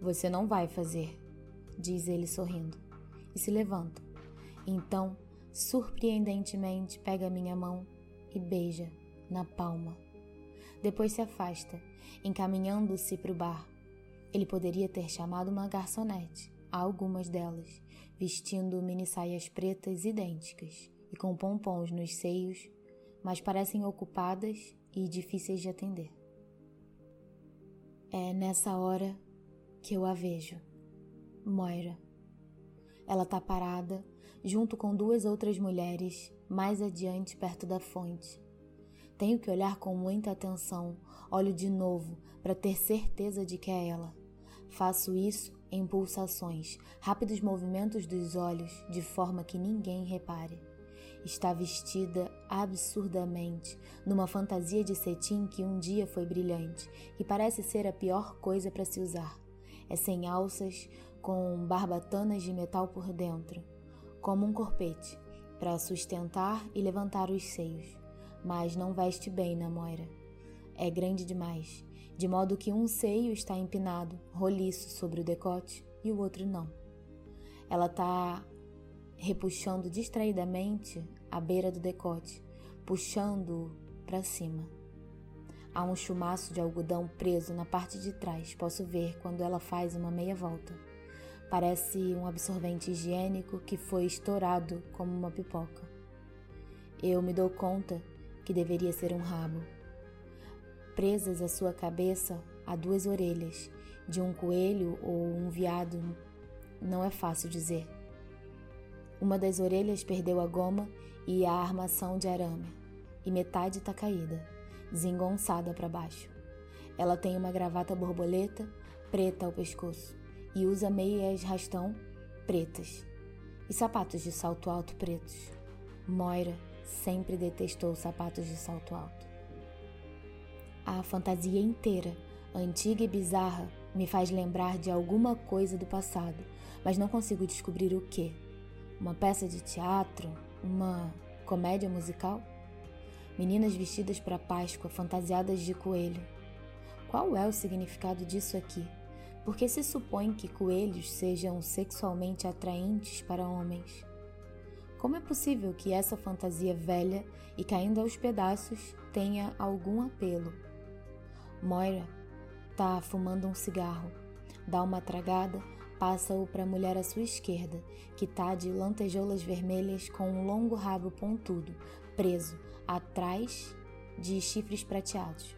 Você não vai fazer, diz ele sorrindo, e se levanta. Então, surpreendentemente, pega minha mão e beija na palma. Depois se afasta, encaminhando-se para o bar. Ele poderia ter chamado uma garçonete, algumas delas, vestindo mini saias pretas idênticas e com pompons nos seios, mas parecem ocupadas e difíceis de atender. É nessa hora que eu a vejo. Moira. Ela está parada, junto com duas outras mulheres, mais adiante perto da fonte. Tenho que olhar com muita atenção, olho de novo para ter certeza de que é ela. Faço isso em pulsações, rápidos movimentos dos olhos, de forma que ninguém repare. Está vestida absurdamente, numa fantasia de cetim que um dia foi brilhante e parece ser a pior coisa para se usar. É sem alças, com barbatanas de metal por dentro, como um corpete, para sustentar e levantar os seios. Mas não veste bem na moira. É grande demais, de modo que um seio está empinado, roliço sobre o decote, e o outro não. Ela está repuxando distraidamente a beira do decote, puxando-o para cima. Há um chumaço de algodão preso na parte de trás, posso ver quando ela faz uma meia volta. Parece um absorvente higiênico que foi estourado como uma pipoca. Eu me dou conta que deveria ser um rabo. Presas à sua cabeça há duas orelhas, de um coelho ou um veado, não é fácil dizer. Uma das orelhas perdeu a goma e a armação de arame, e metade está caída, desengonçada para baixo. Ela tem uma gravata borboleta preta ao pescoço e usa meias rastão pretas e sapatos de salto alto pretos. Moira sempre detestou sapatos de salto alto. A fantasia inteira, antiga e bizarra, me faz lembrar de alguma coisa do passado, mas não consigo descobrir o que uma peça de teatro, uma comédia musical? Meninas vestidas para Páscoa, fantasiadas de coelho. Qual é o significado disso aqui? Porque se supõe que coelhos sejam sexualmente atraentes para homens. Como é possível que essa fantasia velha e caindo aos pedaços tenha algum apelo? Moira está fumando um cigarro, dá uma tragada Passa-o para a mulher à sua esquerda, que está de lantejoulas vermelhas com um longo rabo pontudo, preso, atrás de chifres prateados.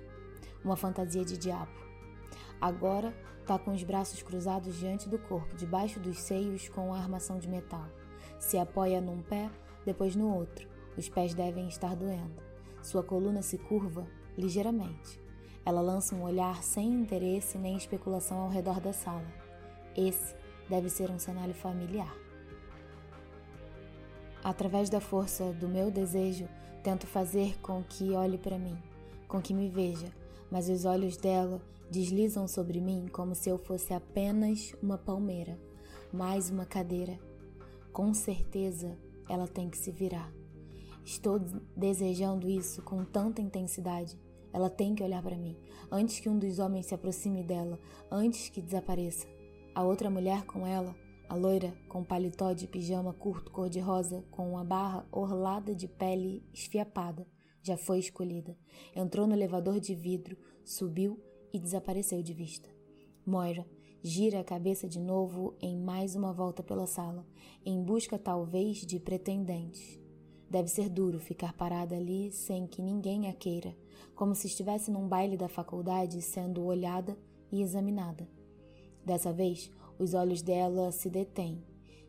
Uma fantasia de diabo. Agora está com os braços cruzados diante do corpo, debaixo dos seios com a armação de metal. Se apoia num pé, depois no outro. Os pés devem estar doendo. Sua coluna se curva ligeiramente. Ela lança um olhar sem interesse nem especulação ao redor da sala. Esse deve ser um cenário familiar. Através da força do meu desejo, tento fazer com que olhe para mim, com que me veja, mas os olhos dela deslizam sobre mim como se eu fosse apenas uma palmeira, mais uma cadeira. Com certeza ela tem que se virar. Estou desejando isso com tanta intensidade. Ela tem que olhar para mim, antes que um dos homens se aproxime dela, antes que desapareça. A outra mulher com ela, A loira, com paletó de pijama curto cor-de-rosa, com uma barra orlada de pele esfiapada, já foi escolhida. Entrou no elevador de vidro, subiu e desapareceu de vista. Moira gira a cabeça de novo em mais uma volta pela sala, em busca talvez de pretendentes. Deve ser duro ficar parada ali sem que ninguém a queira, como se estivesse num baile da faculdade sendo olhada e examinada. Dessa vez, os olhos dela se detêm,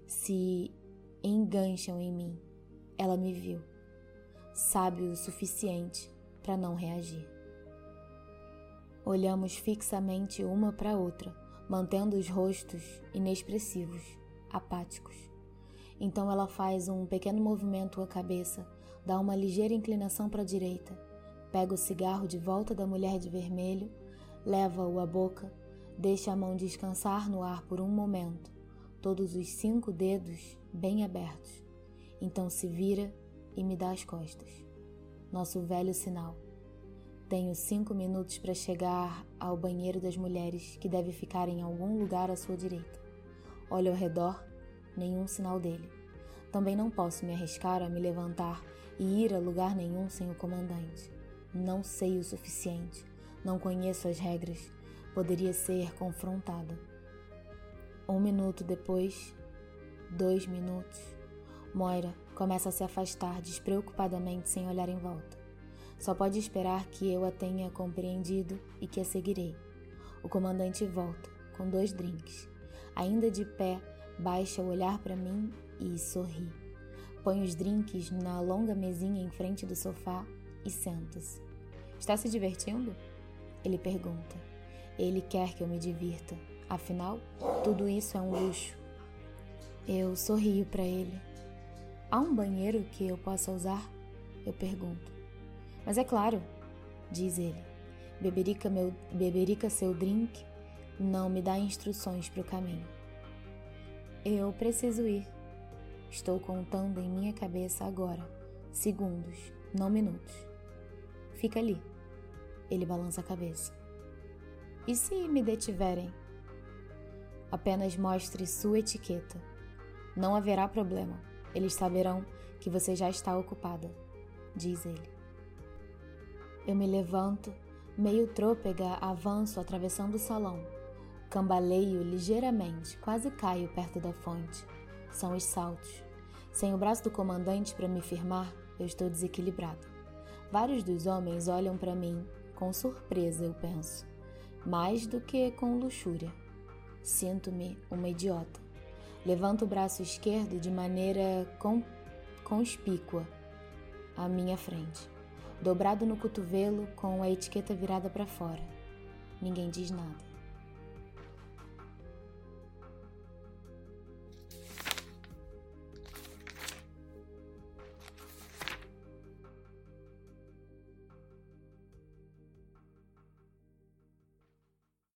se engancham em mim. Ela me viu. Sabe o suficiente para não reagir. Olhamos fixamente uma para outra, mantendo os rostos inexpressivos, apáticos. Então ela faz um pequeno movimento com a cabeça, dá uma ligeira inclinação para a direita, pega o cigarro de volta da mulher de vermelho, leva-o à boca, deixa a mão descansar no ar por um momento, todos os cinco dedos bem abertos. Então se vira e me dá as costas. Nosso velho sinal. Tenho cinco minutos para chegar ao banheiro das mulheres, que deve ficar em algum lugar à sua direita. Olho ao redor, nenhum sinal dele. Também não posso me arriscar a me levantar e ir a lugar nenhum sem o comandante. Não sei o suficiente, não conheço as regras, poderia ser confrontada. Um minuto depois, dois minutos, Moira começa a se afastar despreocupadamente sem olhar em volta. Só pode esperar que eu a tenha compreendido e que a seguirei. O comandante volta, com dois drinks. Ainda de pé, baixa o olhar para mim e sorri. Põe os drinks na longa mesinha em frente do sofá e senta-se. Está se divertindo? Ele pergunta. Ele quer que eu me divirta. Afinal, tudo isso é um luxo. Eu sorrio para ele. Há um banheiro que eu possa usar? Eu pergunto. Mas é claro, diz ele. Beberica, meu, beberica seu drink não me dá instruções para o caminho. Eu preciso ir. Estou contando em minha cabeça agora, segundos, não minutos. Fica ali. Ele balança a cabeça. E se me detiverem? Apenas mostre sua etiqueta. Não haverá problema. Eles saberão que você já está ocupada, diz ele. Eu me levanto, meio trôpega, avanço atravessando o salão. Cambaleio ligeiramente, quase caio perto da fonte. São os saltos. Sem o braço do comandante para me firmar, eu estou desequilibrado. Vários dos homens olham para mim, com surpresa, eu penso, mais do que com luxúria. Sinto-me uma idiota. Levanto o braço esquerdo de maneira conspícua à minha frente dobrado no cotovelo com a etiqueta virada para fora. Ninguém diz nada.